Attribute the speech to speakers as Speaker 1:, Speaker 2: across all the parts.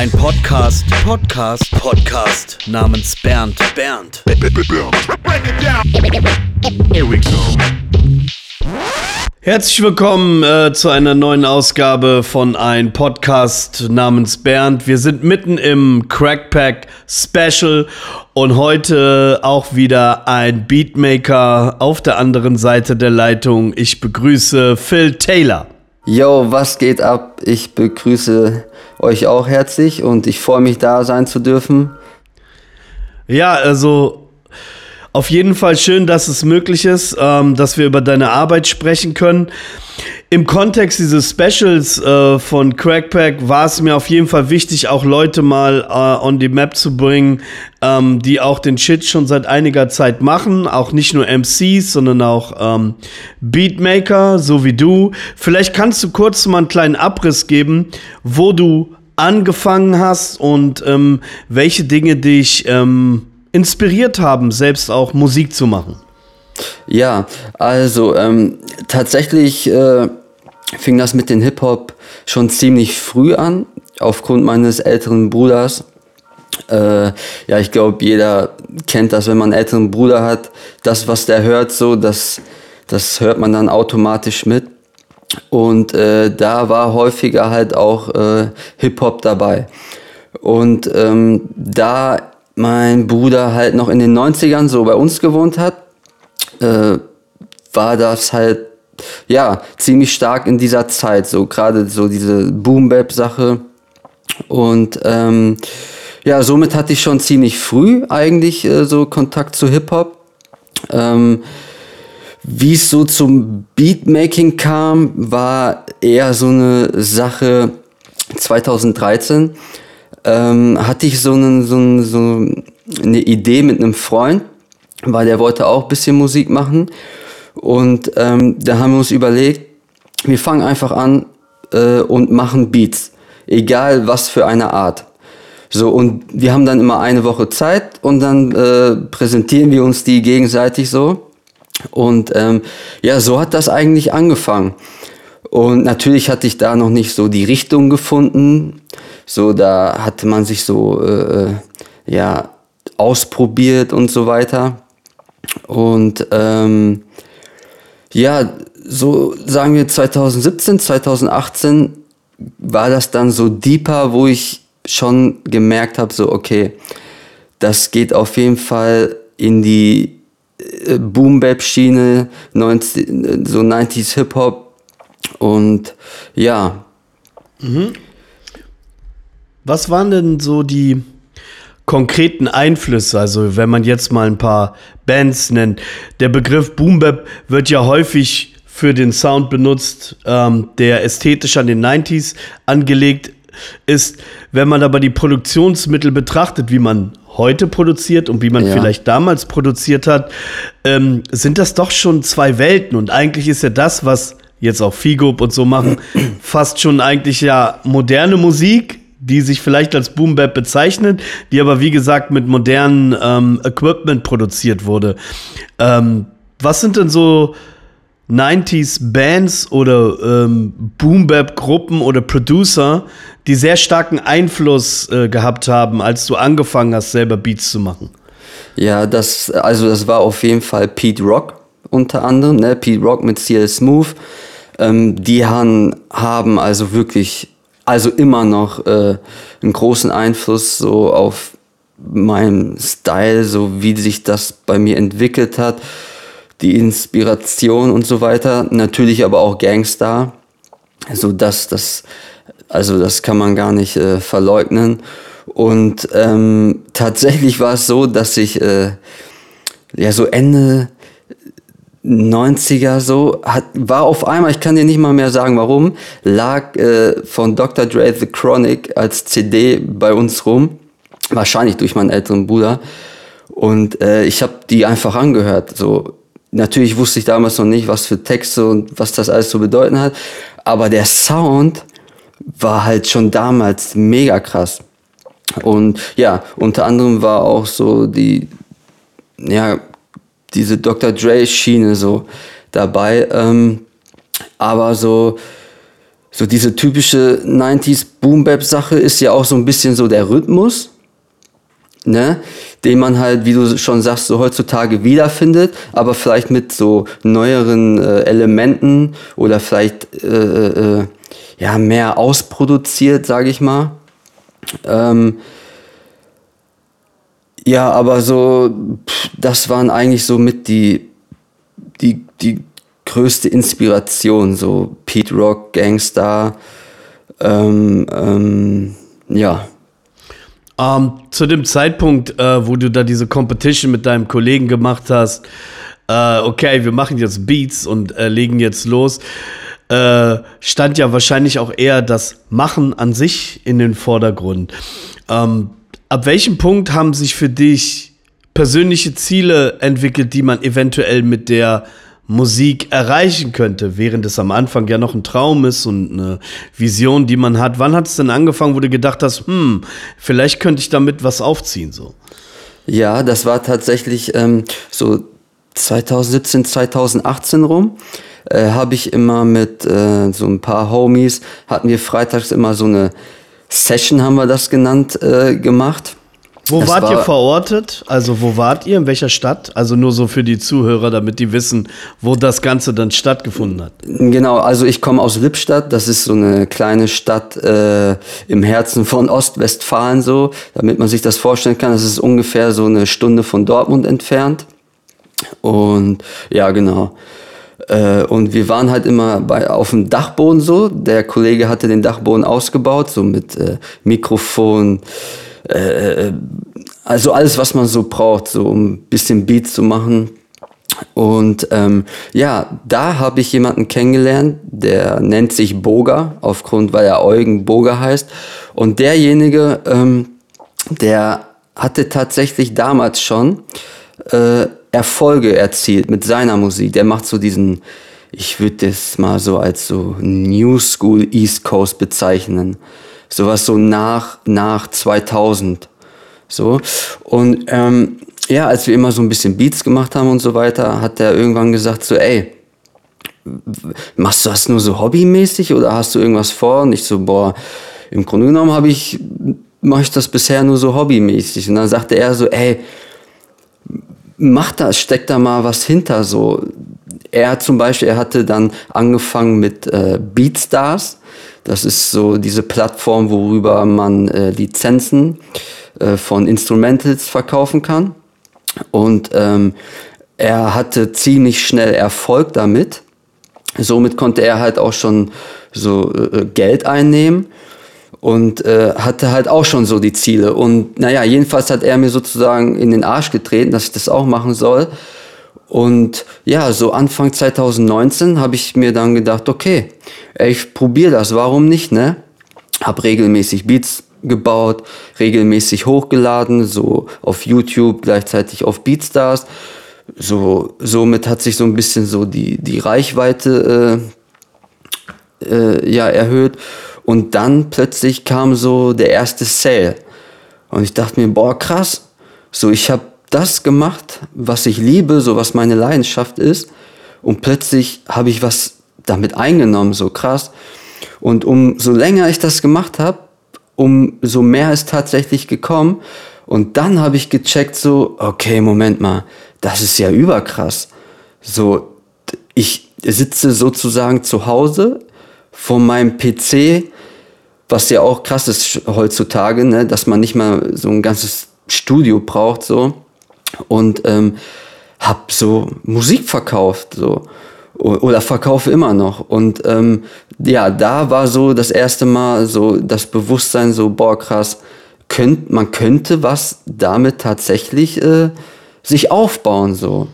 Speaker 1: Ein Podcast, Podcast, Podcast namens Bernd, Bernd.
Speaker 2: Here we go.
Speaker 1: Herzlich willkommen äh, zu einer neuen Ausgabe von ein Podcast namens Bernd. Wir sind mitten im Crackpack Special und heute auch wieder ein Beatmaker auf der anderen Seite der Leitung. Ich begrüße Phil Taylor.
Speaker 3: Yo, was geht ab? Ich begrüße euch auch herzlich und ich freue mich da sein zu dürfen.
Speaker 1: Ja, also auf jeden Fall schön, dass es möglich ist, ähm, dass wir über deine Arbeit sprechen können. Im Kontext dieses Specials äh, von Crackpack war es mir auf jeden Fall wichtig, auch Leute mal äh, on the map zu bringen, ähm, die auch den Shit schon seit einiger Zeit machen. Auch nicht nur MCs, sondern auch ähm, Beatmaker, so wie du. Vielleicht kannst du kurz mal einen kleinen Abriss geben, wo du angefangen hast und ähm, welche Dinge dich ähm, inspiriert haben, selbst auch Musik zu machen?
Speaker 3: Ja, also ähm, tatsächlich äh, fing das mit dem Hip-Hop schon ziemlich früh an, aufgrund meines älteren Bruders. Äh, ja, ich glaube, jeder kennt das, wenn man einen älteren Bruder hat. Das, was der hört, so, das, das hört man dann automatisch mit. Und äh, da war häufiger halt auch äh, Hip-Hop dabei. Und ähm, da mein Bruder halt noch in den 90ern so bei uns gewohnt hat, äh, war das halt ja ziemlich stark in dieser Zeit, so gerade so diese Boom-Bap-Sache. Und ähm, ja, somit hatte ich schon ziemlich früh eigentlich äh, so Kontakt zu Hip-Hop. Ähm, wie es so zum Beatmaking kam, war eher so eine Sache 2013 ähm, hatte ich so, einen, so, einen, so eine Idee mit einem Freund, weil der wollte auch ein bisschen Musik machen. Und ähm, da haben wir uns überlegt, wir fangen einfach an äh, und machen Beats, egal was für eine Art. So, und wir haben dann immer eine Woche Zeit und dann äh, präsentieren wir uns die gegenseitig so. Und ähm, ja, so hat das eigentlich angefangen. Und natürlich hatte ich da noch nicht so die Richtung gefunden. So, da hatte man sich so, äh, äh, ja, ausprobiert und so weiter. Und ähm, ja, so sagen wir 2017, 2018 war das dann so deeper, wo ich schon gemerkt habe, so okay, das geht auf jeden Fall in die äh, Boom-Bap-Schiene, so 90s Hip-Hop und ja.
Speaker 1: Mhm. Was waren denn so die konkreten Einflüsse? Also, wenn man jetzt mal ein paar Bands nennt. Der Begriff Boom Bap wird ja häufig für den Sound benutzt, ähm, der ästhetisch an den 90s angelegt ist. Wenn man aber die Produktionsmittel betrachtet, wie man heute produziert und wie man ja. vielleicht damals produziert hat, ähm, sind das doch schon zwei Welten. Und eigentlich ist ja das, was jetzt auch Figo und so machen, fast schon eigentlich ja moderne Musik, die sich vielleicht als Boom Bap bezeichnet, die aber wie gesagt mit modernem ähm, Equipment produziert wurde. Ähm, was sind denn so 90s Bands oder ähm, Boom Bap Gruppen oder Producer, die sehr starken Einfluss äh, gehabt haben, als du angefangen hast, selber Beats zu machen?
Speaker 3: Ja, das, also das war auf jeden Fall Pete Rock unter anderem, ne? Pete Rock mit CL Smooth. Ähm, die haben, haben also wirklich also immer noch äh, einen großen Einfluss so auf meinen Style, so wie sich das bei mir entwickelt hat, die Inspiration und so weiter. Natürlich aber auch Gangstar. Also das, das, also das kann man gar nicht äh, verleugnen. Und ähm, tatsächlich war es so, dass ich äh, ja so Ende 90er so, hat, war auf einmal, ich kann dir nicht mal mehr sagen warum, lag äh, von Dr. Dre The Chronic als CD bei uns rum. Wahrscheinlich durch meinen älteren Bruder. Und äh, ich habe die einfach angehört. So, natürlich wusste ich damals noch nicht, was für Texte und was das alles zu bedeuten hat. Aber der Sound war halt schon damals mega krass. Und ja, unter anderem war auch so die, ja, diese Dr. Dre-Schiene so dabei. Ähm, aber so, so diese typische 90s Boom Bap Sache ist ja auch so ein bisschen so der Rhythmus, ne, den man halt, wie du schon sagst, so heutzutage wiederfindet, aber vielleicht mit so neueren äh, Elementen oder vielleicht äh, äh, ja mehr ausproduziert, sage ich mal. Ähm, ja, aber so, das waren eigentlich so mit die, die, die größte Inspiration, so Pete Rock, Gangster, ähm, ähm, ja.
Speaker 1: Ähm, zu dem Zeitpunkt, äh, wo du da diese Competition mit deinem Kollegen gemacht hast, äh, okay, wir machen jetzt Beats und äh, legen jetzt los, äh, stand ja wahrscheinlich auch eher das Machen an sich in den Vordergrund. Ähm, ab welchem Punkt haben sich für dich persönliche Ziele entwickelt, die man eventuell mit der Musik erreichen könnte, während es am Anfang ja noch ein Traum ist und eine Vision, die man hat. Wann hat es denn angefangen, wo du gedacht hast, hm, vielleicht könnte ich damit was aufziehen so?
Speaker 3: Ja, das war tatsächlich ähm, so 2017, 2018 rum. Äh, habe ich immer mit äh, so ein paar Homies, hatten wir freitags immer so eine Session, haben wir das genannt, äh, gemacht.
Speaker 1: Wo
Speaker 3: Das
Speaker 1: wart
Speaker 3: war-
Speaker 1: ihr verortet? Also wo wart ihr? In welcher Stadt? Also nur so für die Zuhörer, damit die wissen, wo das Ganze dann stattgefunden hat.
Speaker 3: Genau, also ich komme aus Lippstadt, das ist so eine kleine Stadt äh, im Herzen von Ostwestfalen so, damit man sich das vorstellen kann, das ist ungefähr so eine Stunde von Dortmund entfernt. Und ja, genau. Äh, und wir waren halt immer bei, auf dem Dachboden so. Der Kollege hatte den Dachboden ausgebaut, so mit äh, Mikrofon, äh, also alles, was man so braucht, so um ein bisschen Beats zu machen. Und ähm, ja, da habe ich jemanden kennengelernt, der nennt sich Boga, aufgrund, weil er Eugen Boga heißt. Und derjenige, ähm, der hatte tatsächlich damals schon äh, Erfolge erzielt mit seiner Musik. Der macht so diesen, ich würde das mal so als so New School East Coast bezeichnen. Sowas so nach, nach 2000. So. Und ähm, ja, als wir immer so ein bisschen Beats gemacht haben und so weiter, hat er irgendwann gesagt, so, ey, machst du das nur so hobbymäßig oder hast du irgendwas vor? Und ich so, boah, im Grunde genommen habe ich, mache ich das bisher nur so hobbymäßig. Und dann sagte er so, ey, mach da, steck da mal was hinter. So, er zum Beispiel, er hatte dann angefangen mit äh, Beatstars. Das ist so diese Plattform, worüber man äh, Lizenzen äh, von Instrumentals verkaufen kann. Und ähm, er hatte ziemlich schnell Erfolg damit. Somit konnte er halt auch schon so äh, Geld einnehmen und äh, hatte halt auch schon so die Ziele. Und naja, jedenfalls hat er mir sozusagen in den Arsch getreten, dass ich das auch machen soll. Und ja, so Anfang 2019 habe ich mir dann gedacht, okay, ich probiere das, warum nicht, ne? Hab regelmäßig Beats gebaut, regelmäßig hochgeladen, so auf YouTube, gleichzeitig auf Beatstars. So, somit hat sich so ein bisschen so die, die Reichweite äh, äh, ja, erhöht. Und dann plötzlich kam so der erste Sale. Und ich dachte mir, boah, krass. So, ich habe das gemacht, was ich liebe, so was meine Leidenschaft ist. Und plötzlich habe ich was damit eingenommen, so krass. Und umso länger ich das gemacht habe, umso mehr ist tatsächlich gekommen. Und dann habe ich gecheckt, so, okay, Moment mal, das ist ja überkrass. So, ich sitze sozusagen zu Hause vor meinem PC, was ja auch krass ist heutzutage, ne, dass man nicht mal so ein ganzes Studio braucht, so. Und ähm, hab so Musik verkauft, so. Oder verkaufe immer noch. Und ähm, ja, da war so das erste Mal so das Bewusstsein, so, boah, krass, könnt, man könnte was damit tatsächlich äh, sich aufbauen, so.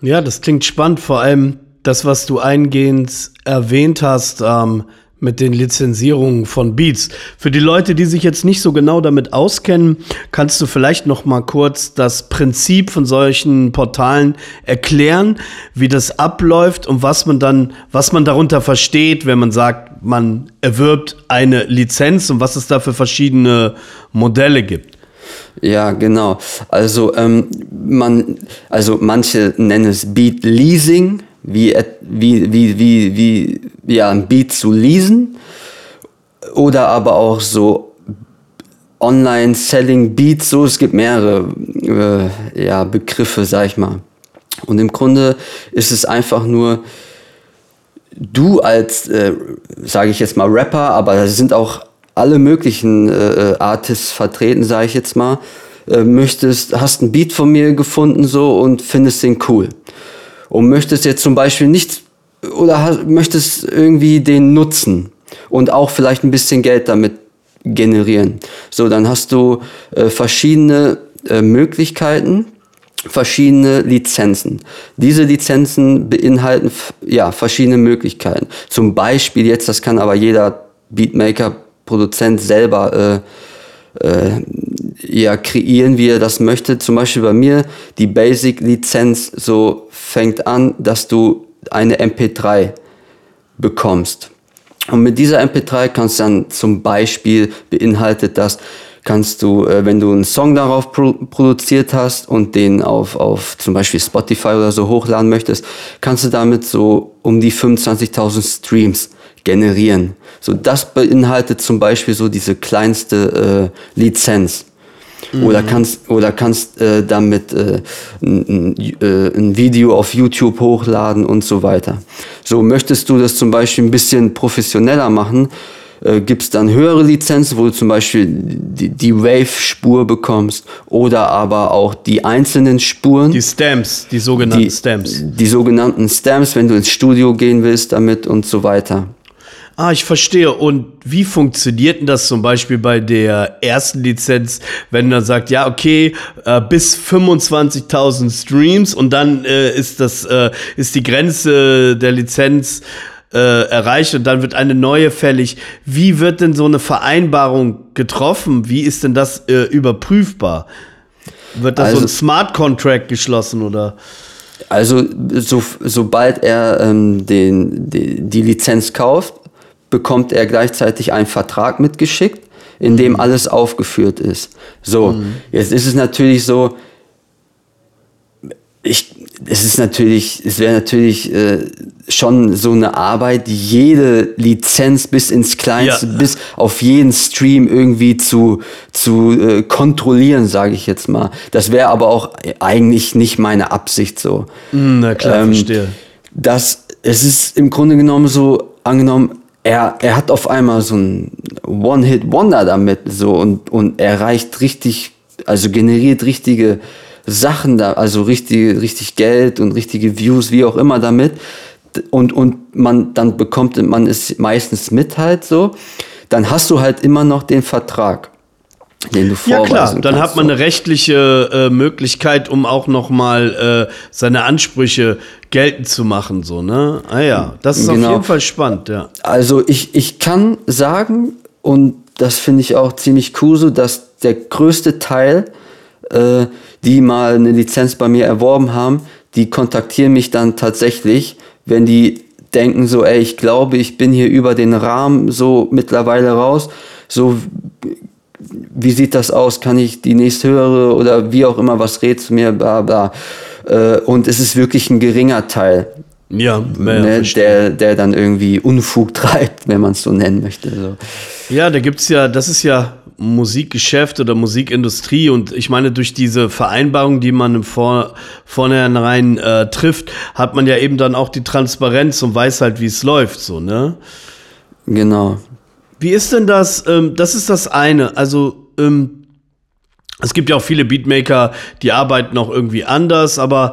Speaker 1: Ja, das klingt spannend. Vor allem das, was du eingehend erwähnt hast ähm, mit den Lizenzierungen von Beats. Für die Leute, die sich jetzt nicht so genau damit auskennen, kannst du vielleicht noch mal kurz das Prinzip von solchen Portalen erklären, wie das abläuft und was man dann, was man darunter versteht, wenn man sagt, man erwirbt eine Lizenz und was es da für verschiedene Modelle gibt.
Speaker 3: Ja, genau. Also ähm, man, also manche nennen es Beat Leasing, wie, wie, wie, wie, wie ja, ein Beat zu lesen oder aber auch so Online-Selling Beats, so es gibt mehrere äh, ja, Begriffe, sag ich mal. Und im Grunde ist es einfach nur, du als, äh, sage ich jetzt mal, Rapper, aber da sind auch alle möglichen äh, Artists vertreten, sage ich jetzt mal, äh, möchtest, hast ein Beat von mir gefunden so und findest den cool. Und möchtest jetzt zum Beispiel nicht oder möchtest irgendwie den nutzen und auch vielleicht ein bisschen Geld damit generieren. So, dann hast du äh, verschiedene äh, Möglichkeiten, verschiedene Lizenzen. Diese Lizenzen beinhalten ja verschiedene Möglichkeiten. Zum Beispiel jetzt, das kann aber jeder Beatmaker, Produzent selber äh, äh, ja, kreieren, wie er das möchte. Zum Beispiel bei mir, die Basic-Lizenz so fängt an, dass du eine MP3 bekommst. Und mit dieser MP3 kannst du dann zum Beispiel beinhaltet das, kannst du, äh, wenn du einen Song darauf pro produziert hast und den auf, auf zum Beispiel Spotify oder so hochladen möchtest, kannst du damit so um die 25.000 Streams generieren. So, das beinhaltet zum Beispiel so diese kleinste äh, Lizenz. Mhm. Oder kannst, oder kannst äh, damit äh, ein, äh, ein Video auf YouTube hochladen und so weiter. So, möchtest du das zum Beispiel ein bisschen professioneller machen, äh, gibt es dann höhere Lizenzen, wo du zum Beispiel die, die Wave-Spur bekommst oder aber auch die einzelnen Spuren.
Speaker 1: Die Stamps, die sogenannten die, Stamps.
Speaker 3: Die sogenannten Stamps, wenn du ins Studio gehen willst damit und so weiter.
Speaker 1: Ah, ich verstehe. Und wie funktioniert denn das zum Beispiel bei der ersten Lizenz, wenn man sagt, ja, okay, äh, bis 25.000 Streams und dann äh, ist das, äh, ist die Grenze der Lizenz äh, erreicht und dann wird eine neue fällig. Wie wird denn so eine Vereinbarung getroffen? Wie ist denn das äh, überprüfbar? Wird da also, so ein Smart Contract geschlossen oder?
Speaker 3: Also so, sobald er ähm, den, die, die Lizenz kauft, bekommt er gleichzeitig einen Vertrag mitgeschickt, in dem mhm. alles aufgeführt ist. So, mhm. jetzt ist es natürlich so, ich, es ist natürlich, es wäre natürlich äh, schon so eine Arbeit, jede Lizenz bis ins Kleinste, ja. bis auf jeden Stream irgendwie zu, zu äh, kontrollieren, sage ich jetzt mal. Das wäre aber auch eigentlich nicht meine Absicht so.
Speaker 1: Mhm, na klar, ähm, verstehe.
Speaker 3: Das, es ist im Grunde genommen so, angenommen, er, er hat auf einmal so ein One-Hit-Wonder damit so und, und er reicht richtig, also generiert richtige Sachen da, also richtig, richtig Geld und richtige Views, wie auch immer damit. Und, und man dann bekommt, man ist meistens mit halt so, dann hast du halt immer noch den Vertrag. Den du ja klar,
Speaker 1: dann hat man eine rechtliche äh, Möglichkeit, um auch noch mal äh, seine Ansprüche geltend zu machen, so ne? Ah ja, das ist genau. auf jeden Fall spannend, ja.
Speaker 3: Also ich, ich kann sagen und das finde ich auch ziemlich cool, so dass der größte Teil äh, die mal eine Lizenz bei mir erworben haben, die kontaktieren mich dann tatsächlich, wenn die denken so, ey, ich glaube, ich bin hier über den Rahmen so mittlerweile raus, so wie sieht das aus? Kann ich die nächsthöhere oder wie auch immer, was rätst du mir, bla bla. Äh, und es ist wirklich ein geringer Teil.
Speaker 1: Ja,
Speaker 3: ne, der, der dann irgendwie Unfug treibt, wenn man es so nennen möchte. So.
Speaker 1: Ja, da gibt es ja, das ist ja Musikgeschäft oder Musikindustrie und ich meine, durch diese Vereinbarung, die man im Vor Vornherein äh, trifft, hat man ja eben dann auch die Transparenz und weiß halt, wie es läuft, so, ne?
Speaker 3: Genau.
Speaker 1: Wie ist denn das? Ähm, das ist das eine. Also, ähm, es gibt ja auch viele Beatmaker, die arbeiten auch irgendwie anders, aber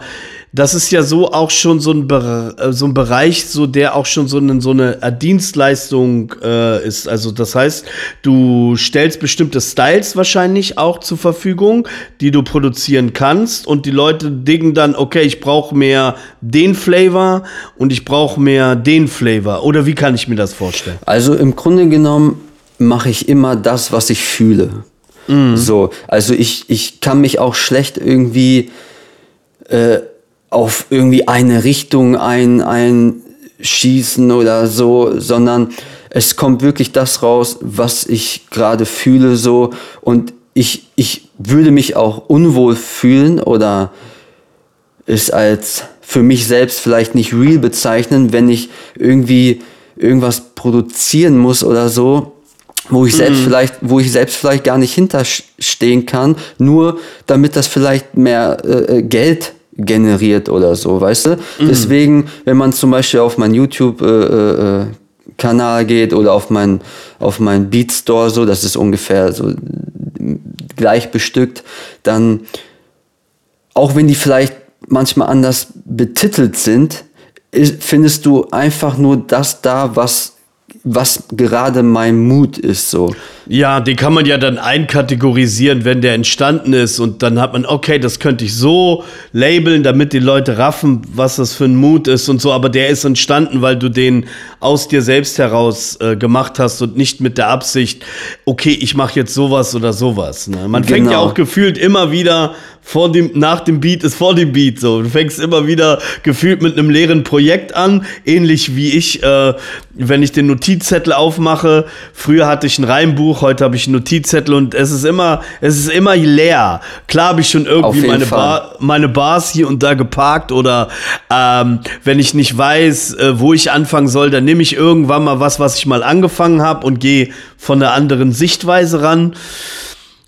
Speaker 1: das ist ja so auch schon so ein, Be äh, so ein Bereich, so der auch schon so eine, so eine Dienstleistung äh, ist. Also das heißt, du stellst bestimmte Styles wahrscheinlich auch zur Verfügung, die du produzieren kannst und die Leute dingen dann, okay, ich brauche mehr den Flavor und ich brauche mehr den Flavor. Oder wie kann ich mir das vorstellen?
Speaker 3: Also im Grunde genommen mache ich immer das, was ich fühle. Mhm. So, also ich, ich kann mich auch schlecht irgendwie äh, auf irgendwie eine Richtung ein, einschießen oder so, sondern es kommt wirklich das raus, was ich gerade fühle so und ich, ich würde mich auch unwohl fühlen oder es als für mich selbst vielleicht nicht real bezeichnen, wenn ich irgendwie irgendwas produzieren muss oder so, wo ich selbst mhm. vielleicht, wo ich selbst vielleicht gar nicht hinterstehen kann, nur damit das vielleicht mehr äh, äh Geld generiert oder so, weißt du? Mhm. Deswegen, wenn man zum Beispiel auf mein YouTube äh, äh, Kanal geht oder auf mein auf mein Beat Store so, das ist ungefähr so gleich bestückt, dann auch wenn die vielleicht manchmal anders betitelt sind, findest du einfach nur das da, was was gerade mein Mut ist so.
Speaker 1: Ja, den kann man ja dann einkategorisieren, wenn der entstanden ist und dann hat man, okay, das könnte ich so labeln, damit die Leute raffen, was das für ein Mut ist und so, aber der ist entstanden, weil du den aus dir selbst heraus äh, gemacht hast und nicht mit der Absicht, okay, ich mache jetzt sowas oder sowas. Ne? Man genau. fängt ja auch gefühlt immer wieder vor dem, nach dem Beat ist vor dem Beat. So, du fängst immer wieder gefühlt mit einem leeren Projekt an, ähnlich wie ich, äh, wenn ich den Notizzettel aufmache. Früher hatte ich ein Reimbuch, heute habe ich einen Notizzettel und es ist immer, es ist immer leer. Klar habe ich schon irgendwie meine, Bar, meine Bars hier und da geparkt oder ähm, wenn ich nicht weiß, äh, wo ich anfangen soll, dann nehme ich irgendwann mal was, was ich mal angefangen habe und gehe von einer anderen Sichtweise ran.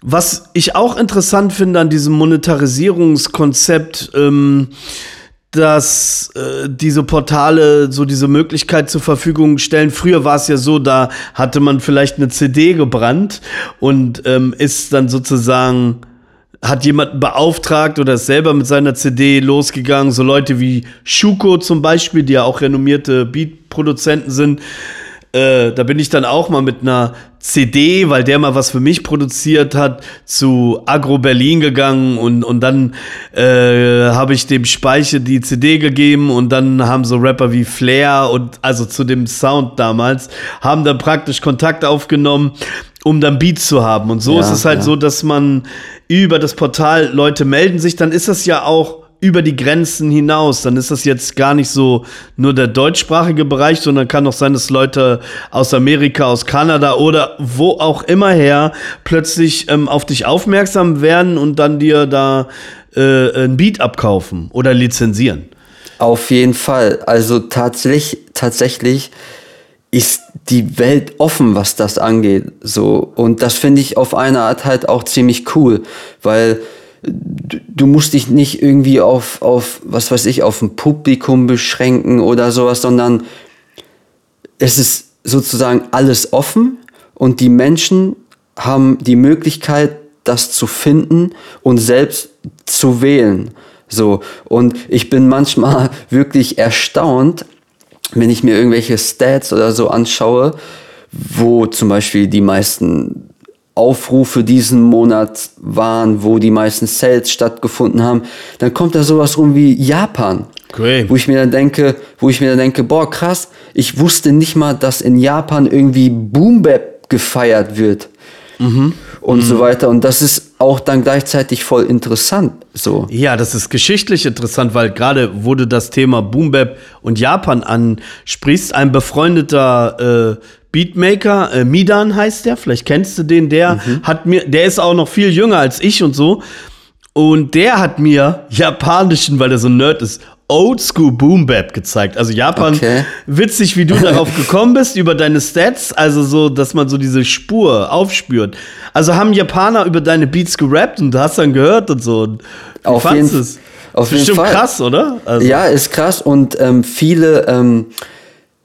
Speaker 1: Was ich auch interessant finde an diesem Monetarisierungskonzept, ähm, dass äh, diese Portale so diese Möglichkeit zur Verfügung stellen. Früher war es ja so, da hatte man vielleicht eine CD gebrannt und ähm, ist dann sozusagen hat jemanden beauftragt oder ist selber mit seiner CD losgegangen. So Leute wie Schuko zum Beispiel, die ja auch renommierte Beat-Produzenten sind, äh, da bin ich dann auch mal mit einer CD, weil der mal was für mich produziert hat, zu Agro Berlin gegangen und, und dann äh, habe ich dem Speiche die CD gegeben und dann haben so Rapper wie Flair und also zu dem Sound damals, haben dann praktisch Kontakt aufgenommen, um dann Beats zu haben. Und so ja, ist es halt ja. so, dass man über das Portal Leute melden sich, dann ist das ja auch über die Grenzen hinaus. Dann ist das jetzt gar nicht so nur der deutschsprachige Bereich, sondern kann auch sein, dass Leute aus Amerika, aus Kanada oder wo auch immer her plötzlich ähm, auf dich aufmerksam werden und dann dir da äh, ein Beat abkaufen oder lizenzieren.
Speaker 3: Auf jeden Fall. Also tatsächlich, tatsächlich ist die Welt offen, was das angeht. So. Und das finde ich auf eine Art halt auch ziemlich cool, weil du musst dich nicht irgendwie auf, auf, was weiß ich, auf ein Publikum beschränken oder sowas, sondern es ist sozusagen alles offen und die Menschen haben die Möglichkeit, das zu finden und selbst zu wählen. So. Und ich bin manchmal wirklich erstaunt, wenn ich mir irgendwelche Stats oder so anschaue, wo zum Beispiel die meisten Aufrufe diesen Monat waren, wo die meisten Sales stattgefunden haben, dann kommt da sowas rum wie Japan. Cool. Wo ich mir dann denke, wo ich mir dann denke, boah, krass, ich wusste nicht mal, dass in Japan irgendwie Boom Bap gefeiert wird. Mhm. Und mhm. so weiter. Und das ist auch dann gleichzeitig voll interessant. So.
Speaker 1: Ja, das ist geschichtlich interessant, weil gerade wurde das Thema Boom Bap und Japan ansprichst. Ein befreundeter äh, Beatmaker, äh, Midan heißt der, vielleicht kennst du den, der mhm. hat mir, der ist auch noch viel jünger als ich und so. Und der hat mir japanischen, weil er so ein Nerd ist, Oldschool Boom Bap gezeigt. Also Japan, okay. witzig, wie du darauf gekommen bist, über deine Stats, also so, dass man so diese Spur aufspürt. Also haben Japaner über deine Beats gerappt und du hast dann gehört und so. Und
Speaker 3: auf jeden, es? Auf
Speaker 1: jeden Fall. krass, oder?
Speaker 3: Also. Ja, ist krass und ähm, viele ähm,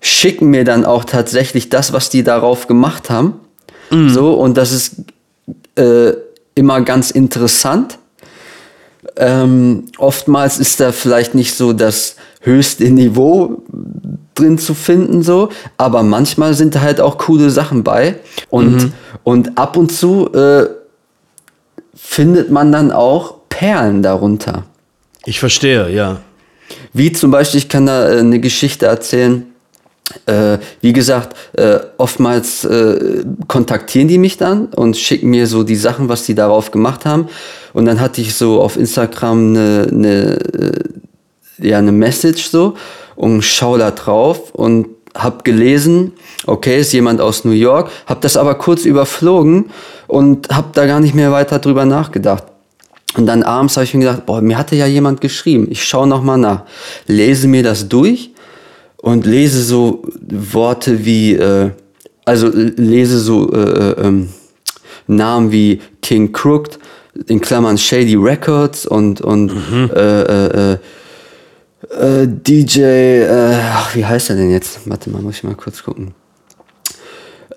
Speaker 3: schicken mir dann auch tatsächlich das, was die darauf gemacht haben. Mhm. So, und das ist äh, immer ganz interessant. Ähm, oftmals ist da vielleicht nicht so das höchste Niveau drin zu finden, so, aber manchmal sind da halt auch coole Sachen bei. Und, mhm. und ab und zu äh, findet man dann auch Perlen darunter.
Speaker 1: Ich verstehe, ja.
Speaker 3: Wie zum Beispiel, ich kann da äh, eine Geschichte erzählen äh, wie gesagt, äh, oftmals äh, kontaktieren die mich dann und schicken mir so die Sachen, was die darauf gemacht haben. Und dann hatte ich so auf Instagram eine, eine, äh, ja, eine Message so und schau da drauf und hab gelesen, okay, ist jemand aus New York, hab das aber kurz überflogen und hab da gar nicht mehr weiter drüber nachgedacht. Und dann abends habe ich mir gedacht, boah, mir hatte ja jemand geschrieben. Ich schaue nochmal nach, lese mir das durch und lese so Worte wie, äh, also lese so äh, äh, ähm, Namen wie King Crooked, in Klammern Shady Records und, und mhm. äh, äh, äh, äh DJ, äh, ach, wie heißt er denn jetzt? Warte mal, muss ich mal kurz gucken.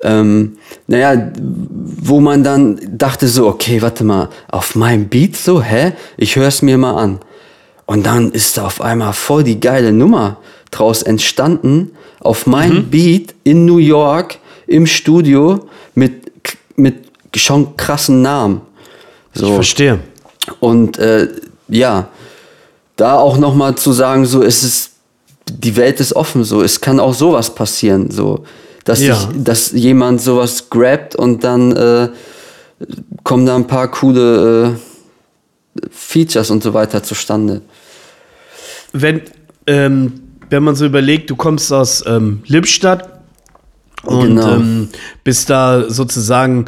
Speaker 3: Ähm, naja, wo man dann dachte so, okay, warte mal, auf meinem Beat so, hä? Ich höre es mir mal an. Und dann ist da auf einmal voll die geile Nummer draus entstanden, auf meinem mhm. Beat in New York im Studio mit, mit schon krassen Namen.
Speaker 1: So. Ich verstehe.
Speaker 3: Und äh, ja, da auch nochmal zu sagen, so es ist, die Welt ist offen, so es kann auch sowas passieren, so dass, ja. ich, dass jemand sowas grabt und dann äh, kommen da ein paar coole äh, Features und so weiter zustande.
Speaker 1: Wenn, ähm, wenn man so überlegt, du kommst aus ähm, Lippstadt und genau. ähm, bist da sozusagen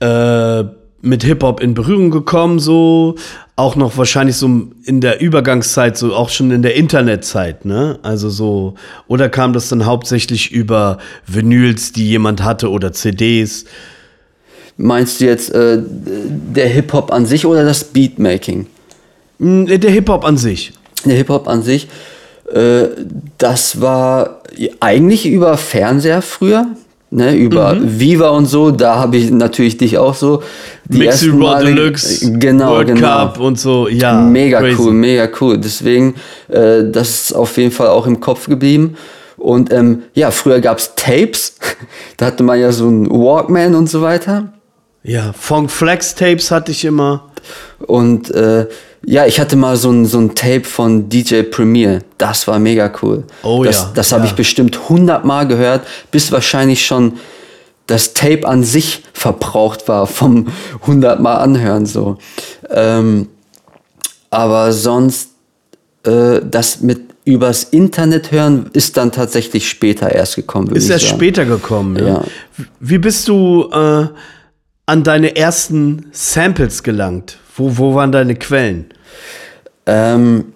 Speaker 1: äh, mit Hip-Hop in Berührung gekommen, so auch noch wahrscheinlich so in der Übergangszeit, so auch schon in der Internetzeit, ne? Also so, oder kam das dann hauptsächlich über Vinyls, die jemand hatte oder CDs?
Speaker 3: Meinst du jetzt äh, der Hip-Hop an sich oder das Beatmaking?
Speaker 1: Hm, der Hip-Hop an sich.
Speaker 3: Der Hip-Hop an sich, äh, das war eigentlich über Fernseher früher ne, über mhm. Viva und so, da habe ich natürlich dich auch so.
Speaker 1: Die Mixi Raw Deluxe,
Speaker 3: genau, World genau.
Speaker 1: Cup und so, ja.
Speaker 3: Mega crazy. cool, mega cool. Deswegen, äh, das ist auf jeden Fall auch im Kopf geblieben. Und ähm, ja, früher gab es Tapes, da hatte man ja so einen Walkman und so weiter.
Speaker 1: Ja, Funk Flex Tapes hatte ich immer.
Speaker 3: Und äh, ja, ich hatte mal so ein, so ein Tape von DJ Premier. Das war mega cool.
Speaker 1: Oh
Speaker 3: das,
Speaker 1: ja.
Speaker 3: Das habe
Speaker 1: ja.
Speaker 3: ich bestimmt hundertmal gehört, bis wahrscheinlich schon das Tape an sich verbraucht war vom hundertmal anhören so. Ähm, aber sonst äh, das mit übers Internet hören ist dann tatsächlich später erst gekommen.
Speaker 1: Ist erst sagen. später gekommen. Ja. ja. Wie bist du äh, an deine ersten Samples gelangt? Wo, wo waren deine Quellen?
Speaker 3: Ähm,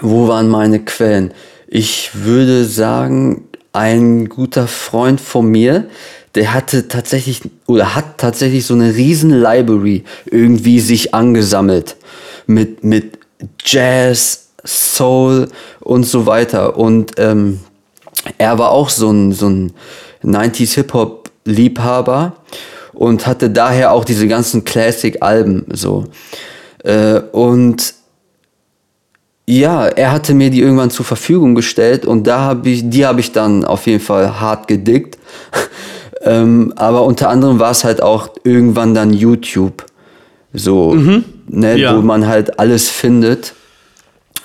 Speaker 3: wo waren meine Quellen? Ich würde sagen, ein guter Freund von mir, der hatte tatsächlich oder hat tatsächlich so eine riesen Library irgendwie sich angesammelt mit, mit Jazz, Soul und so weiter. Und ähm, er war auch so ein, so ein 90s Hip-Hop-Liebhaber und hatte daher auch diese ganzen Classic-Alben so. Äh, und ja, er hatte mir die irgendwann zur Verfügung gestellt und da habe ich, die habe ich dann auf jeden Fall hart gedickt. ähm, aber unter anderem war es halt auch irgendwann dann YouTube. So, mhm. ne, ja. wo man halt alles findet.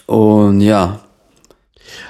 Speaker 3: Und ja.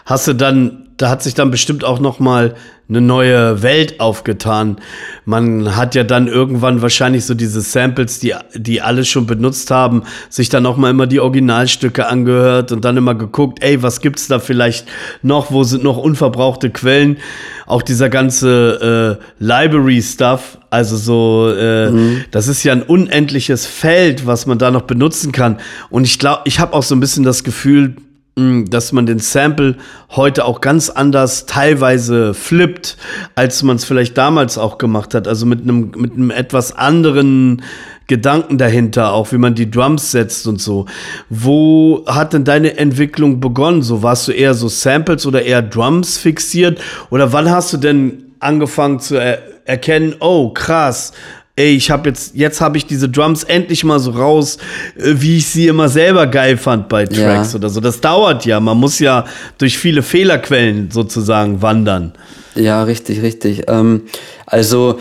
Speaker 1: Hast du dann, da hat sich dann bestimmt auch noch mal eine neue Welt aufgetan. Man hat ja dann irgendwann wahrscheinlich so diese Samples, die, die alle schon benutzt haben, sich dann auch mal immer die Originalstücke angehört und dann immer geguckt, ey, was gibt's da vielleicht noch? Wo sind noch unverbrauchte Quellen? Auch dieser ganze äh, Library-Stuff, also so, äh, mhm. das ist ja ein unendliches Feld, was man da noch benutzen kann. Und ich glaube, ich habe auch so ein bisschen das Gefühl, dass man den Sample heute auch ganz anders teilweise flippt, als man es vielleicht damals auch gemacht hat. Also mit einem mit einem etwas anderen Gedanken dahinter, auch wie man die Drums setzt und so. Wo hat denn deine Entwicklung begonnen? So warst du eher so Samples oder eher Drums fixiert? Oder wann hast du denn angefangen zu er erkennen, oh krass, ey, ich habe jetzt, jetzt habe ich diese Drums endlich mal so raus, äh, wie ich sie immer selber geil fand bei Tracks ja. oder so. Das dauert ja. Man muss ja durch viele Fehlerquellen sozusagen wandern.
Speaker 3: Ja, richtig, richtig. Ähm, also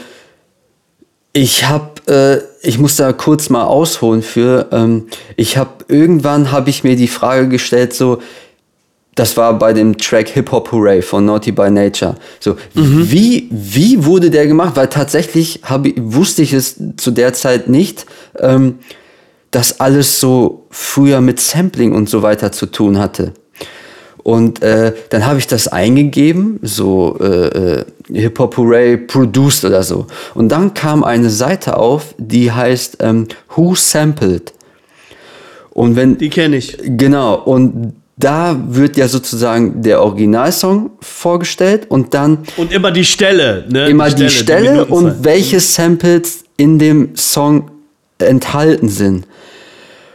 Speaker 3: ich habe, äh, ich muss da kurz mal ausholen für. Ähm, ich habe irgendwann habe ich mir die Frage gestellt, so das war bei dem Track Hip Hop Hooray von Naughty by Nature. So, mhm. wie, wie wurde der gemacht? Weil tatsächlich hab, wusste ich es zu der Zeit nicht, ähm, dass alles so früher mit Sampling und so weiter zu tun hatte. Und äh, dann habe ich das eingegeben, so äh, äh, Hip Hop Hooray produced oder so. Und dann kam eine Seite auf, die heißt ähm, Who Sampled. Und wenn
Speaker 1: Die kenne ich.
Speaker 3: Genau, und da wird ja sozusagen der Originalsong vorgestellt und dann
Speaker 1: Und immer die Stelle, ne?
Speaker 3: immer die Stelle,
Speaker 1: Minutenzahl.
Speaker 3: und welche Samples in dem Song enthalten sind.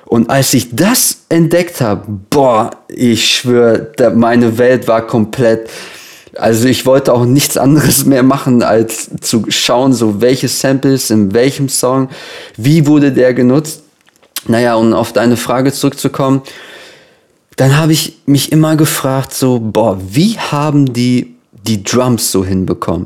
Speaker 3: Und als ich das entdeckt habe, boah, ich schwöre, meine Welt war komplett. Also ich wollte auch nichts anderes mehr machen, als zu schauen, so welche Samples in welchem Song, wie wurde der genutzt. Naja, um auf deine Frage zurückzukommen, dann habe ich mich immer gefragt, so, boah, wie haben die die Drums so hinbekommen?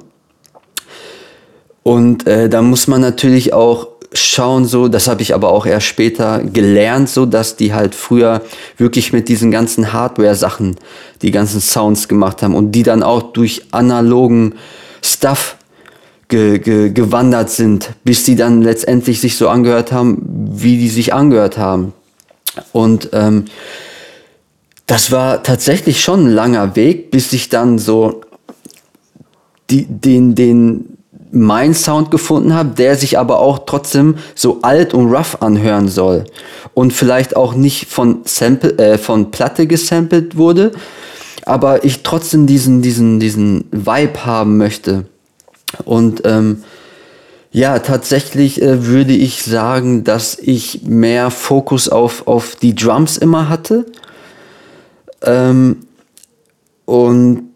Speaker 3: Und äh, da muss man natürlich auch schauen, so, das habe ich aber auch erst später gelernt, so, dass die halt früher wirklich mit diesen ganzen Hardware-Sachen die ganzen Sounds gemacht haben und die dann auch durch analogen Stuff ge ge gewandert sind, bis die dann letztendlich sich so angehört haben, wie die sich angehört haben. Und ähm, das war tatsächlich schon ein langer Weg, bis ich dann so die, den, den, mein Sound gefunden habe, der sich aber auch trotzdem so alt und rough anhören soll und vielleicht auch nicht von Sample, äh, von Platte gesampelt wurde, aber ich trotzdem diesen, diesen, diesen Vibe haben möchte. Und ähm, ja, tatsächlich äh, würde ich sagen, dass ich mehr Fokus auf, auf die Drums immer hatte. Ähm, und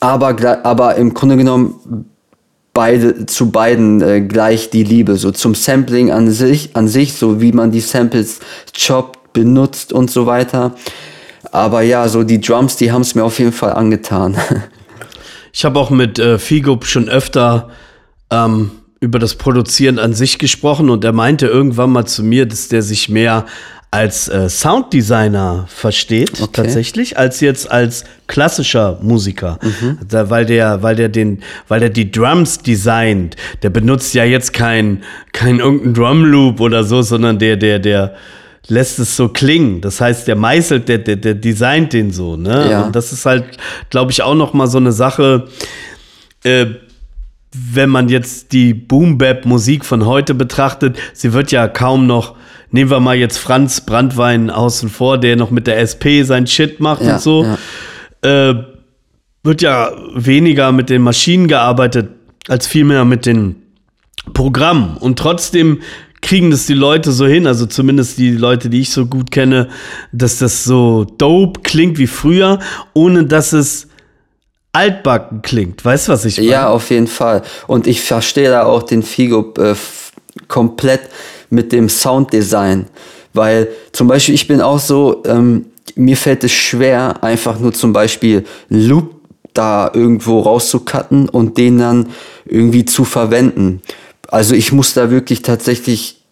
Speaker 3: aber, aber im Grunde genommen beide zu beiden äh, gleich die Liebe, so zum Sampling an sich, an sich, so wie man die Samples choppt, benutzt und so weiter. Aber ja, so die Drums, die haben es mir auf jeden Fall angetan.
Speaker 1: Ich habe auch mit äh, Figo schon öfter ähm, über das Produzieren an sich gesprochen und er meinte irgendwann mal zu mir, dass der sich mehr als äh, Sounddesigner versteht,
Speaker 3: Okay.
Speaker 1: tatsächlich, als jetzt als klassischer Musiker. Da, weil der, weil der den, weil der die Drums designt. Der benutzt ja jetzt kein, kein irgendein Drumloop oder so, sondern der, der, der lässt es so klingen. Das heißt, der meißelt, der, der, der designt den so, ne?
Speaker 3: Ja.
Speaker 1: Und das ist halt, glaube ich, auch noch mal so eine Sache, äh, wenn man jetzt die Boom-Bap-Musik von heute betrachtet, sie wird ja kaum noch, nehmen wir mal jetzt Franz Brandwein außen vor, der noch mit der SP sein Shit macht
Speaker 3: Ja,
Speaker 1: und so,
Speaker 3: ja.
Speaker 1: äh, wird ja weniger mit den Maschinen gearbeitet, als vielmehr mit den Programmen. Und trotzdem kriegen das die Leute so hin, also zumindest die Leute, die ich so gut kenne, dass das so dope klingt wie früher, ohne dass es altbacken klingt. Weißt du, was ich meine?
Speaker 3: Ja, auf jeden Fall. Und ich verstehe da auch den Figo äh, komplett mit dem Sounddesign. Weil zum Beispiel, ich bin auch so, ähm, mir fällt es schwer, einfach nur zum Beispiel Loop da irgendwo rauszucutten und den dann irgendwie zu verwenden. Also ich muss da wirklich tatsächlich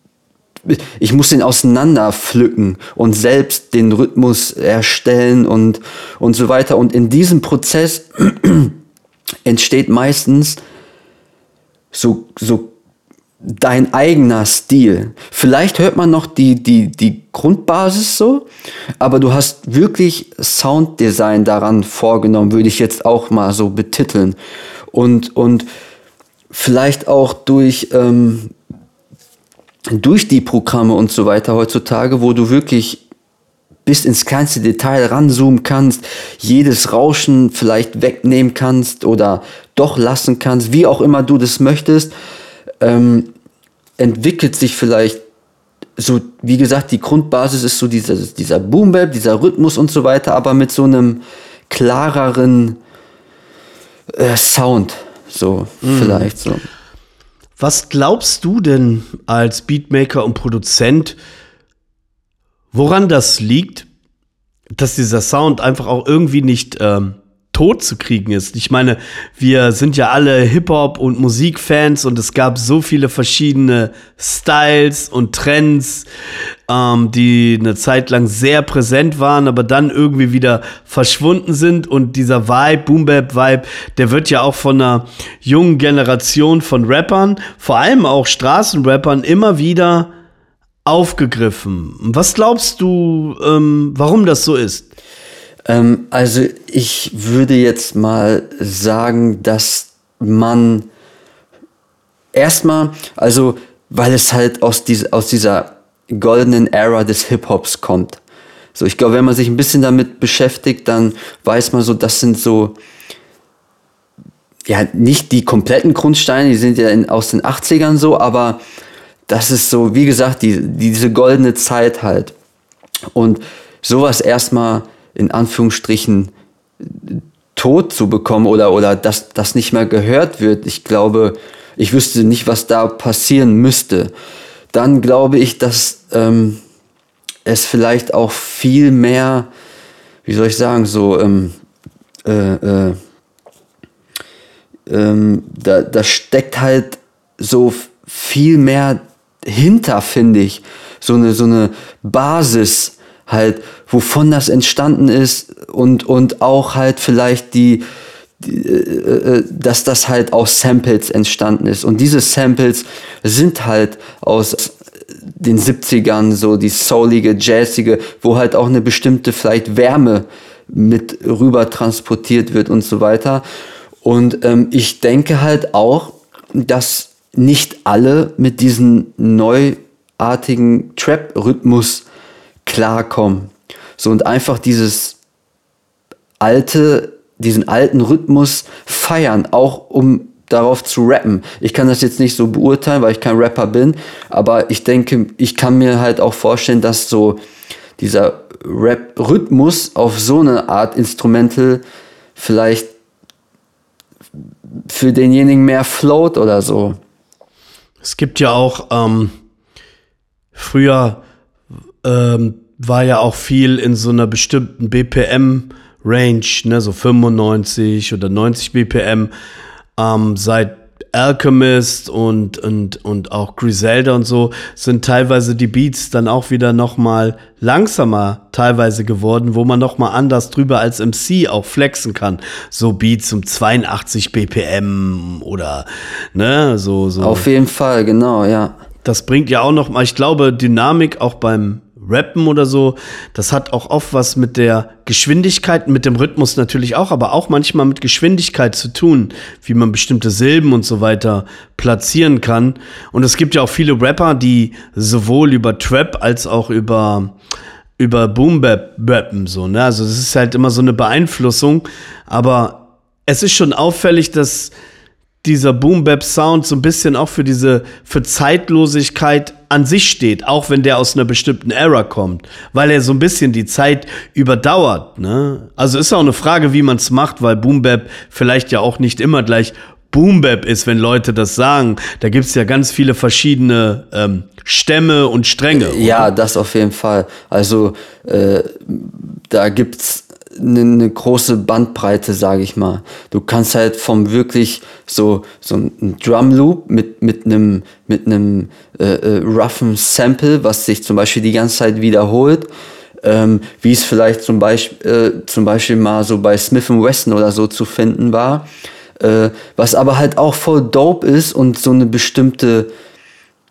Speaker 3: ich muss den auseinander pflücken und selbst den Rhythmus erstellen und, und so weiter. Und in diesem Prozess entsteht meistens so, so dein eigener Stil. Vielleicht hört man noch die, die, die Grundbasis so, aber du hast wirklich Sounddesign daran vorgenommen, würde ich jetzt auch mal so betiteln. Und, und vielleicht auch durch, ähm, durch die Programme und so weiter heutzutage, wo du wirklich bis ins kleinste Detail ranzoomen kannst, jedes Rauschen vielleicht wegnehmen kannst oder doch lassen kannst, wie auch immer du das möchtest, ähm, entwickelt sich vielleicht so, wie gesagt, die Grundbasis ist so dieser, dieser Boom-Bap, dieser Rhythmus und so weiter, aber mit so einem klareren äh, Sound, so vielleicht so.
Speaker 1: Was glaubst du denn als Beatmaker und Produzent, woran das liegt, dass dieser Sound einfach auch irgendwie nicht ähm, tot zu kriegen ist? Ich meine, wir sind ja alle Hip-Hop und Musikfans und es gab so viele verschiedene Styles und Trends, ähm, die eine Zeit lang sehr präsent waren, aber dann irgendwie wieder verschwunden sind und dieser Vibe, Boom Bap Vibe, der wird ja auch von einer jungen Generation von Rappern, vor allem auch Straßenrappern, immer wieder aufgegriffen. Was glaubst du, ähm, warum das so ist?
Speaker 3: Ähm, also ich würde jetzt mal sagen, dass man erstmal, also weil es halt aus, dies, aus dieser goldenen Era des Hip-Hops kommt. So, ich glaube, wenn man sich ein bisschen damit beschäftigt, dann weiß man so, das sind so, ja, nicht die kompletten Grundsteine, die sind ja in, aus den 80ern so, aber das ist so, wie gesagt, die, diese goldene Zeit halt. Und sowas erstmal in Anführungsstrichen tot zu bekommen oder, oder dass das nicht mehr gehört wird, ich glaube, ich wüsste nicht, was da passieren müsste. Dann glaube ich, dass ähm, es vielleicht auch viel mehr, wie soll ich sagen, so, ähm, äh, äh, ähm, da, da steckt halt so viel mehr hinter, finde ich. So eine, so eine Basis halt, wovon das entstanden ist und, und auch halt vielleicht die, die äh, äh dass das halt aus Samples entstanden ist. Und diese Samples sind halt aus den 70ern, so die soulige, jazzige, wo halt auch eine bestimmte vielleicht Wärme mit rüber transportiert wird und so weiter. Und ähm, ich denke halt auch, dass nicht alle mit diesem neuartigen Trap-Rhythmus klarkommen. So und einfach dieses alte, diesen alten Rhythmus feiern, auch um darauf zu rappen. Ich kann das jetzt nicht so beurteilen, weil ich kein Rapper bin, aber ich denke, ich kann mir halt auch vorstellen, dass so dieser Rap-Rhythmus auf so eine Art Instrumental vielleicht für denjenigen mehr float oder so.
Speaker 1: Es gibt ja auch, ähm, früher ähm, war ja auch viel in so einer bestimmten BPM-Range, ne, so 95 oder 90 BPM. Ähm, seit Alchemist und, und, und auch Griselda und so sind teilweise die Beats dann auch wieder noch mal langsamer teilweise geworden, wo man noch mal anders drüber als MC auch flexen kann. So Beats um 82 BPM oder ne, so so.
Speaker 3: Auf jeden Fall, genau, ja.
Speaker 1: Das bringt ja auch noch mal, ich glaube, Dynamik auch beim Rappen oder so, das hat auch oft was mit der Geschwindigkeit, mit dem Rhythmus natürlich auch, aber auch manchmal mit Geschwindigkeit zu tun, wie man bestimmte Silben und so weiter platzieren kann. Und es gibt ja auch viele Rapper, die sowohl über Trap als auch über über Boom Bap rappen so, ne? Also es ist halt immer so eine Beeinflussung, aber es ist schon auffällig, dass dieser Boom Bap Sound so ein bisschen auch für diese für Zeitlosigkeit an sich steht, auch wenn der aus einer bestimmten Era kommt, weil er so ein bisschen die Zeit überdauert. Ne? Also ist auch eine Frage, wie man es macht, weil Boom Bap vielleicht ja auch nicht immer gleich Boom Bap ist, wenn Leute das sagen. Da gibt es ja ganz viele verschiedene ähm, Stämme und Stränge. Oder?
Speaker 3: Ja, das auf jeden Fall. Also äh, da gibt's eine, eine große Bandbreite, sage ich mal. Du kannst halt vom wirklich so so ein Drum Loop mit mit einem mit einem äh, äh, roughen Sample, was sich zum Beispiel die ganze Zeit wiederholt, ähm, wie es vielleicht zum Beispiel äh, zum Beispiel mal so bei Smith Wesson oder so zu finden war, äh, was aber halt auch voll dope ist und so eine bestimmte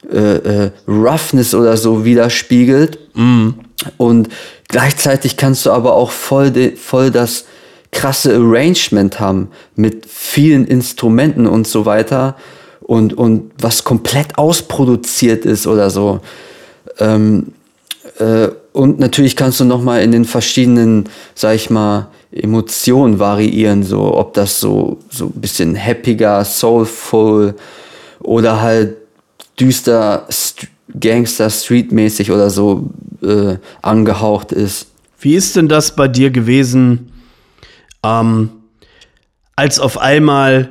Speaker 3: äh, äh, Roughness oder so widerspiegelt. Mm. Und Gleichzeitig kannst du aber auch voll, de, voll das krasse Arrangement haben mit vielen Instrumenten und so weiter und, und was komplett ausproduziert ist oder so. Ähm, äh, und natürlich kannst du nochmal in den verschiedenen, sag ich mal, Emotionen variieren, so ob das so, so ein bisschen happiger, soulful oder halt düster, Gangster Street-mäßig oder so äh, angehaucht ist.
Speaker 1: Wie ist denn das bei dir gewesen, ähm, als auf einmal